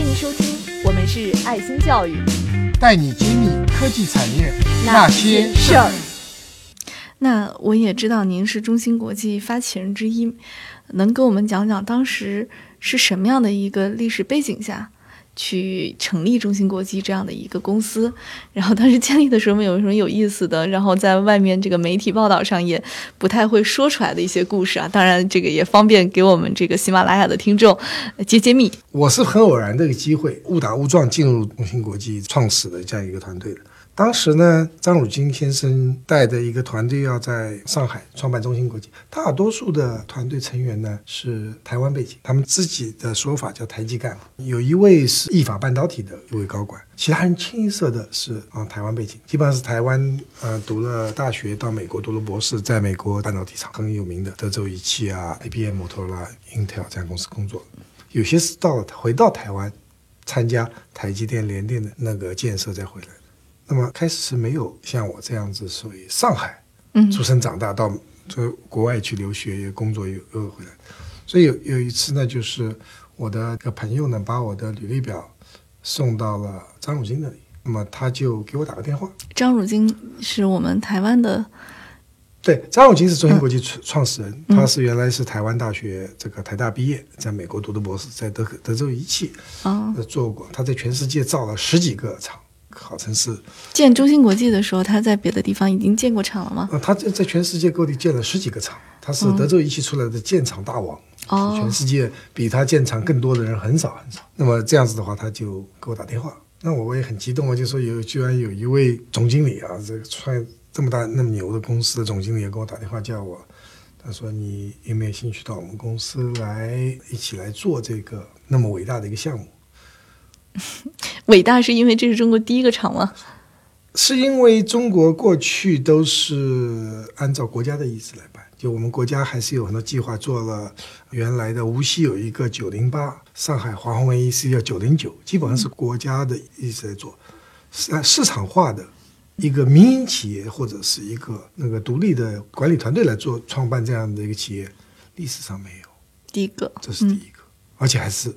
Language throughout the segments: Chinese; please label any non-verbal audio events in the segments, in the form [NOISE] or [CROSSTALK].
欢迎收听，我们是爱心教育，带你揭秘科技产业那些事儿。那我也知道您是中芯国际发起人之一，能给我们讲讲当时是什么样的一个历史背景下？去成立中芯国际这样的一个公司，[LAUGHS] 然后当时建立的时候有什么有意思的？然后在外面这个媒体报道上也不太会说出来的一些故事啊。当然，这个也方便给我们这个喜马拉雅的听众揭揭秘。我是很偶然的一个机会，误打误撞进入中芯国际创始的这样一个团队的。当时呢，张汝京先生带的一个团队要在上海创办中芯国际，大多数的团队成员呢是台湾背景，他们自己的说法叫台籍干。部，有一位是意法半导体的一位高管，其他人清一色的是啊台湾背景，基本上是台湾呃读了大学到美国读了博士，在美国半导体厂很有名的德州仪器啊、IBM、摩托罗拉、Intel 这样公司工作，有些是到了回到台湾参加台积电、联电的那个建设再回来。那么开始是没有像我这样子属于上海嗯出生长大，到就国外去留学工作又又回来，所以有有一次呢，就是我的个朋友呢，把我的履历表送到了张汝京那里，那么他就给我打个电话。张汝京是我们台湾的，对，张汝京是中芯国际创创始人，他是原来是台湾大学这个台大毕业，在美国读的博士，在德德州仪器啊做过，他在全世界造了十几个厂。号称是建中芯国际的时候，他在别的地方已经建过厂了吗？呃，他在在全世界各地建了十几个厂，他是德州仪器出来的建厂大王。哦，全世界比他建厂更多的人很少很少。那么这样子的话，他就给我打电话，那我我也很激动啊，就说有居然有一位总经理啊，这个创这么大那么牛的公司的总经理也给我打电话叫我，他说你有没有兴趣到我们公司来一起来做这个那么伟大的一个项目？伟大是因为这是中国第一个厂吗？是因为中国过去都是按照国家的意思来办，就我们国家还是有很多计划做了。原来的无锡有一个九零八，上海华虹 AEC 叫九零九，基本上是国家的意思在做，市市场化的一个民营企业或者是一个那个独立的管理团队来做创办这样的一个企业，历史上没有第一个，这是第一个，而且还是。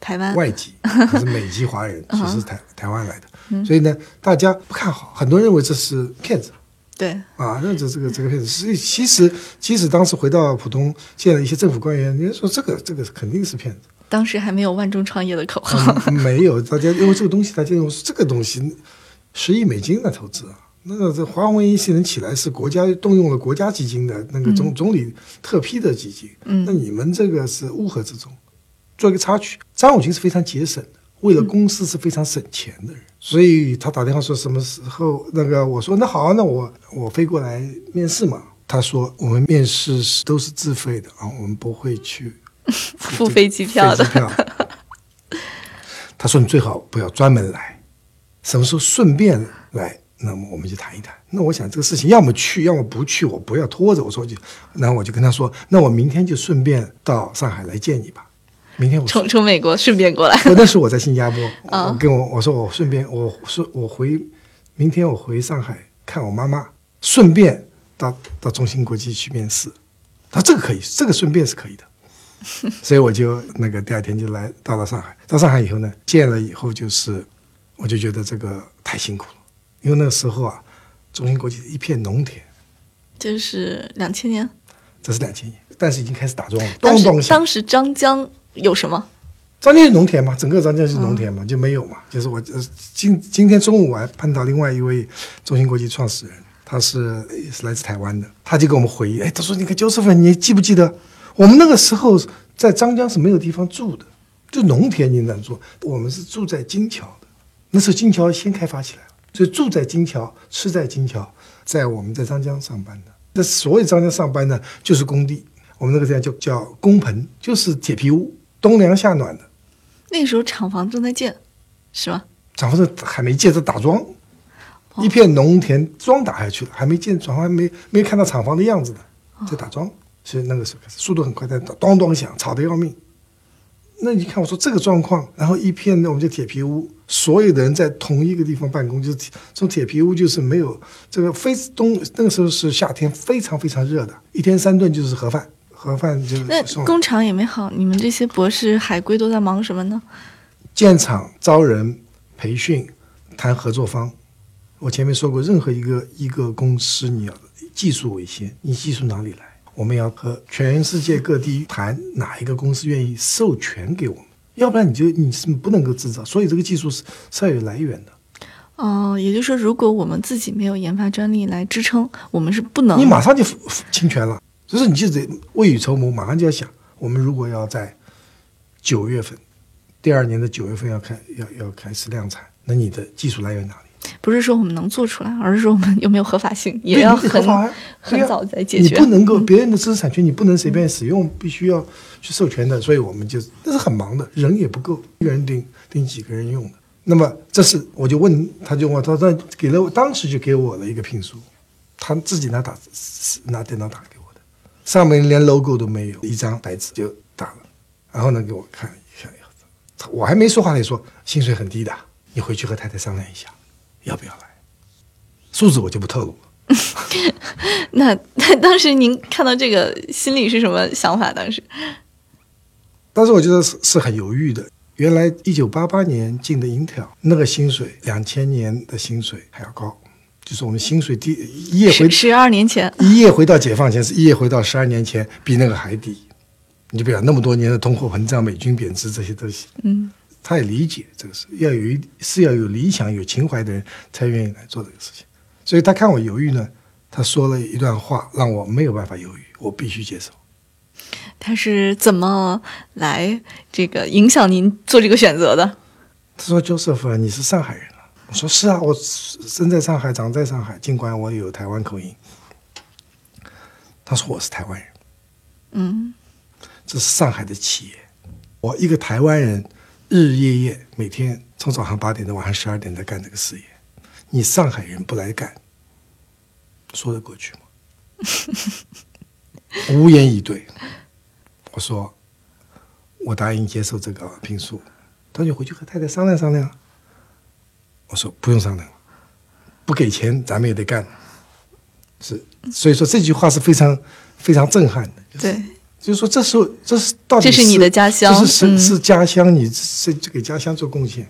台湾外籍还是美籍华人，[LAUGHS] 其实台台湾来的，所以呢，大家不看好，很多人认为这是骗子。对啊，认这这个这个骗子。所以其实，即使当时回到浦东见了一些政府官员，人家说这个这个肯定是骗子。当时还没有万众创业的口号，[LAUGHS] 没有。大家因为这个东西，大家认为这个东西十亿美金的投资啊，那个这华为一些能起来是国家动用了国家基金的那个总总理特批的基金，嗯，那你们这个是乌合之众。做一个插曲，张永清是非常节省的，为了公司是非常省钱的人，所以他打电话说什么时候那个我说那好，那我我飞过来面试嘛。他说我们面试是都是自费的啊，我们不会去 [LAUGHS] 付飞机票的。他说你最好不要专门来，什么时候顺便来，那么我们就谈一谈。那我想这个事情要么去，要么不去，我不要拖着。我说就，然后我就跟他说，那我明天就顺便到上海来见你吧。明天我从从美国顺便过来。那时我在新加坡，我跟我我说我顺便我说我回明天我回上海看我妈妈，顺便到到中芯国际去面试。他说这个可以，这个顺便是可以的。[LAUGHS] 所以我就那个第二天就来到了上海。到上海以后呢，见了以后就是我就觉得这个太辛苦了，因为那个时候啊，中芯国际一片农田。这是两千年。这是两千年，但是已经开始打桩了。当时当时张江。有什么？张江是农田嘛，整个张江是农田嘛，就没有嘛。就是我今今天中午我还碰到另外一位中芯国际创始人，他是也是来自台湾的，他就给我们回忆，哎，他说你看九十分，你记不记得我们那个时候在张江是没有地方住的，就农田你能住，我们是住在金桥的，那时候金桥先开发起来了，所以住在金桥，吃在金桥，在我们在张江上班的，那所有张江上班呢就是工地，我们那个地方就叫工棚，就是铁皮屋。冬凉夏暖的，那个时候厂房正在建，是吗？厂房还没建，在打桩，一片农田，桩打下去了，还没建，厂房还没没看到厂房的样子呢，在打桩。所以那个时候开始，速度很快，在咚咚响，吵得要命。那你看，我说这个状况，然后一片那我们叫铁皮屋，所有的人在同一个地方办公，就是从铁皮屋，就是没有这个非冬那个时候是夏天，非常非常热的，一天三顿就是盒饭。盒饭就那工厂也没好，你们这些博士海归都在忙什么呢？建厂、招人、培训、谈合作方。我前面说过，任何一个一个公司，你要技术为先，你技术哪里来？我们要和全世界各地谈哪一个公司愿意授权给我们，要不然你就你是不能够制造。所以这个技术是是要有来源的。哦，也就是说，如果我们自己没有研发专利来支撑，我们是不能。你马上就侵权了，就是你就得未雨绸缪，马上就要想，我们如果要在九月份，第二年的九月份要开要要开始量产，那你的技术来源哪里？不是说我们能做出来，而是说我们有没有合法性，也要很很早在解决。你不能够别人的知识产权，你不能随便使用，必须要去授权的。所以我们就那是很忙的，人也不够，一个人顶顶几个人用的。那么这是我就问，他就问他说给了我，当时就给我了一个聘书，他自己拿打拿电脑打给我的，上面连 logo 都没有，一张白纸就打了，然后呢给我看一下，我还没说话，他就说薪水很低的，你回去和太太商量一下。要不要来？数字我就不透露了。[LAUGHS] 那 [LAUGHS] 那当时您看到这个心里是什么想法？当时，当时我觉得是是很犹豫的。原来一九八八年进的 Intel，那个薪水两千年的薪水还要高，就是我们薪水低一夜回十二年前，一夜回到解放前是一夜回到十二年前，比那个还低。你就不要那么多年的通货膨胀、美军贬值这些东西，嗯。他也理解这个事，要有一是要有理想、有情怀的人才愿意来做这个事情。所以他看我犹豫呢，他说了一段话，让我没有办法犹豫，我必须接受。他是怎么来这个影响您做这个选择的？他说：“周师傅，你是上海人啊？”我说：“是啊，我生在上海，长在上海，尽管我有台湾口音。”他说：“我是台湾人。”嗯，这是上海的企业，我一个台湾人。日日夜夜，每天从早上八点到晚上十二点在干这个事业，你上海人不来干，说得过去吗？无言以对。我说，我答应接受这个聘书，他就回去和太太商量商量。我说不用商量，不给钱咱们也得干。是，所以说这句话是非常非常震撼的。对。就是说，这时候这是到底这是你的家乡，这是是是家乡，你是给家乡做贡献，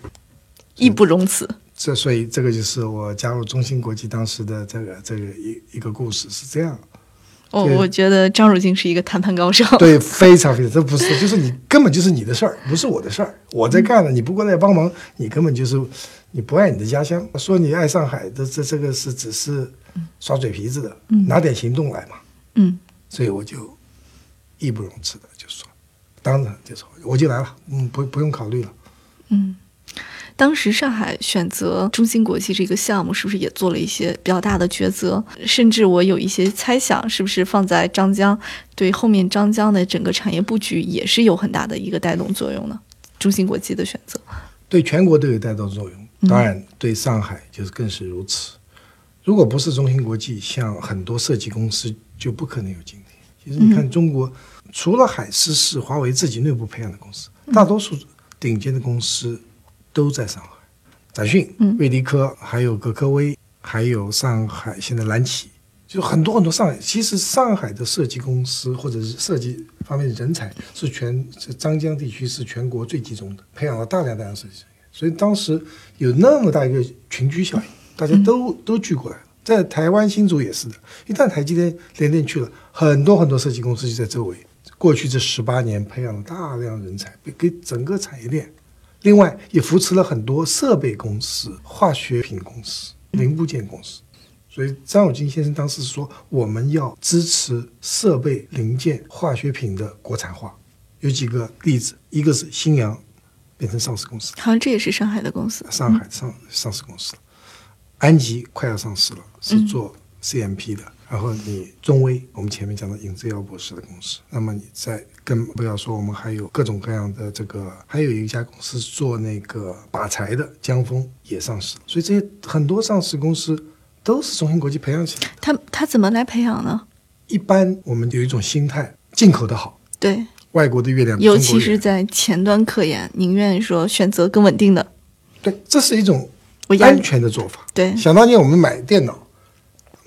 义不容辞。这所以这个就是我加入中芯国际当时的这个这个一一个故事是这样。哦，我觉得张汝京是一个谈判高手。[LAUGHS] 对，非常非常，这不是就是你根本就是你的事儿，不是我的事儿。我在干了，你不过来帮忙，你根本就是你不爱你的家乡。说你爱上海的，这这个是只是耍嘴皮子的，拿点行动来嘛。嗯，所以我就。义不容辞的就说，当然就说我就来了，嗯，不不用考虑了。嗯，当时上海选择中芯国际这个项目，是不是也做了一些比较大的抉择？甚至我有一些猜想，是不是放在张江，对后面张江的整个产业布局也是有很大的一个带动作用呢？中芯国际的选择，对全国都有带动作用，当然对上海就是更是如此。如果不是中芯国际，像很多设计公司就不可能有今天。其实你看，中国除了海思是华为自己内部培养的公司，大多数顶尖的公司都在上海。展讯、瑞迪科，还有格科威，还有上海现在蓝旗，就很多很多上海。其实上海的设计公司或者是设计方面的人才是全张江地区是全国最集中的，培养了大量大量设计人员。所以当时有那么大一个群居效应，大家都都聚过来了。在台湾新竹也是的，一旦台积电联电去了，很多很多设计公司就在周围。过去这十八年培养了大量人才，给整个产业链，另外也扶持了很多设备公司、化学品公司、零部件公司。所以张友金先生当时说，我们要支持设备零件、化学品的国产化。有几个例子，一个是新阳变成上市公司，好像这也是上海的公司，上海上上市公司了。安吉快要上市了，是做 CMP 的。然后你中威，我们前面讲的尹志尧博士的公司。那么你再更不要说，我们还有各种各样的这个，还有一家公司做那个靶材的，江峰也上市了。所以这些很多上市公司都是中芯国际培养起来的。他他怎么来培养呢？一般我们有一种心态，进口的好，对外国的月亮，尤其是在前端科研，宁愿说选择更稳定的。对，这是一种。安全的做法。对，想当年我们买电脑，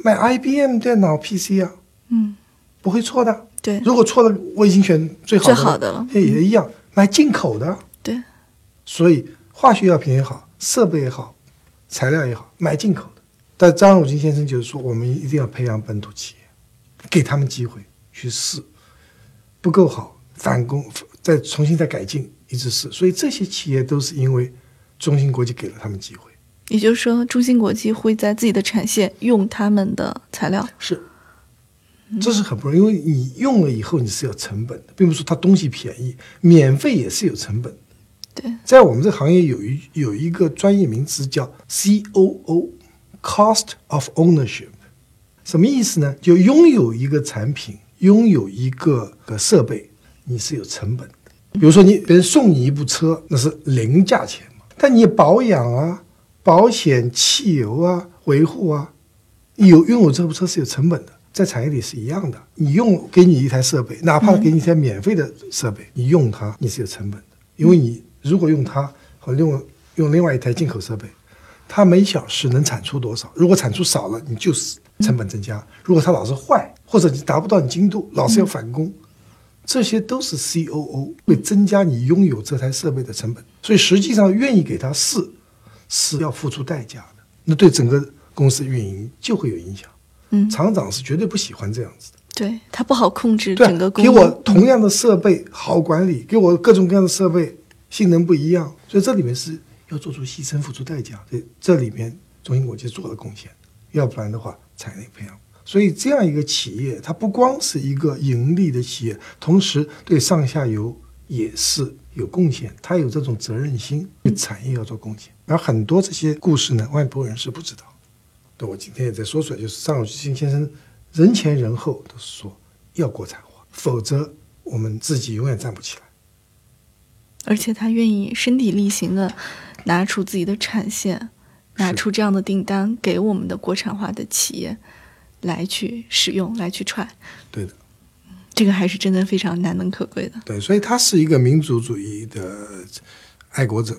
买 IBM 电脑 PC 啊，嗯，不会错的。对，如果错了，我已经选最好的最好的了。也一样，买进口的。对，所以化学药品也好，设备也好，材料也好，买进口的。但张汝京先生就是说，我们一定要培养本土企业，给他们机会去试，不够好反攻，再重新再改进，一直是。所以这些企业都是因为中芯国际给了他们机会。也就是说，中芯国际会在自己的产线用他们的材料，是，这是很不容易，因为你用了以后你是有成本的，并不是说它东西便宜，免费也是有成本的。对，在我们这个行业有一有一个专业名词叫 COO，Cost of Ownership，什么意思呢？就拥有一个产品，拥有一个个设备，你是有成本的。比如说你别人送你一部车，那是零价钱嘛，但你保养啊。保险、汽油啊、维护啊，有拥有这部车是有成本的，在产业里是一样的。你用给你一台设备，哪怕给你一台免费的设备，你用它你是有成本的，因为你如果用它和用用另外一台进口设备，它每小时能产出多少？如果产出少了，你就是成本增加；如果它老是坏，或者你达不到你精度，老是要返工，这些都是 COO 会增加你拥有这台设备的成本。所以实际上愿意给他试。是要付出代价的，那对整个公司运营就会有影响。嗯，厂长是绝对不喜欢这样子的。对他不好控制整个公司。给我同样的设备好管理，给我各种各样的设备性能不一样，所以这里面是要做出牺牲、付出代价。这这里面中芯国际做了贡献，要不然的话产业培养。所以这样一个企业，它不光是一个盈利的企业，同时对上下游也是。有贡献，它有这种责任心，对产业要做贡献。而很多这些故事呢，外部人是不知道。对我今天也在说出来，就是张汝京先生人前人后都是说要国产化，否则我们自己永远站不起来。而且他愿意身体力行的拿出自己的产线，拿出这样的订单给我们的国产化的企业来去使用，来去串。对的。这个还是真的非常难能可贵的。对，所以他是一个民族主义的爱国者。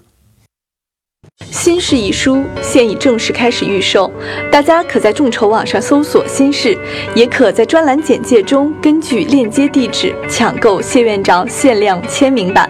《新事》一书现已正式开始预售，大家可在众筹网上搜索“新事”，也可在专栏简介中根据链接地址抢购谢院长限量签名版。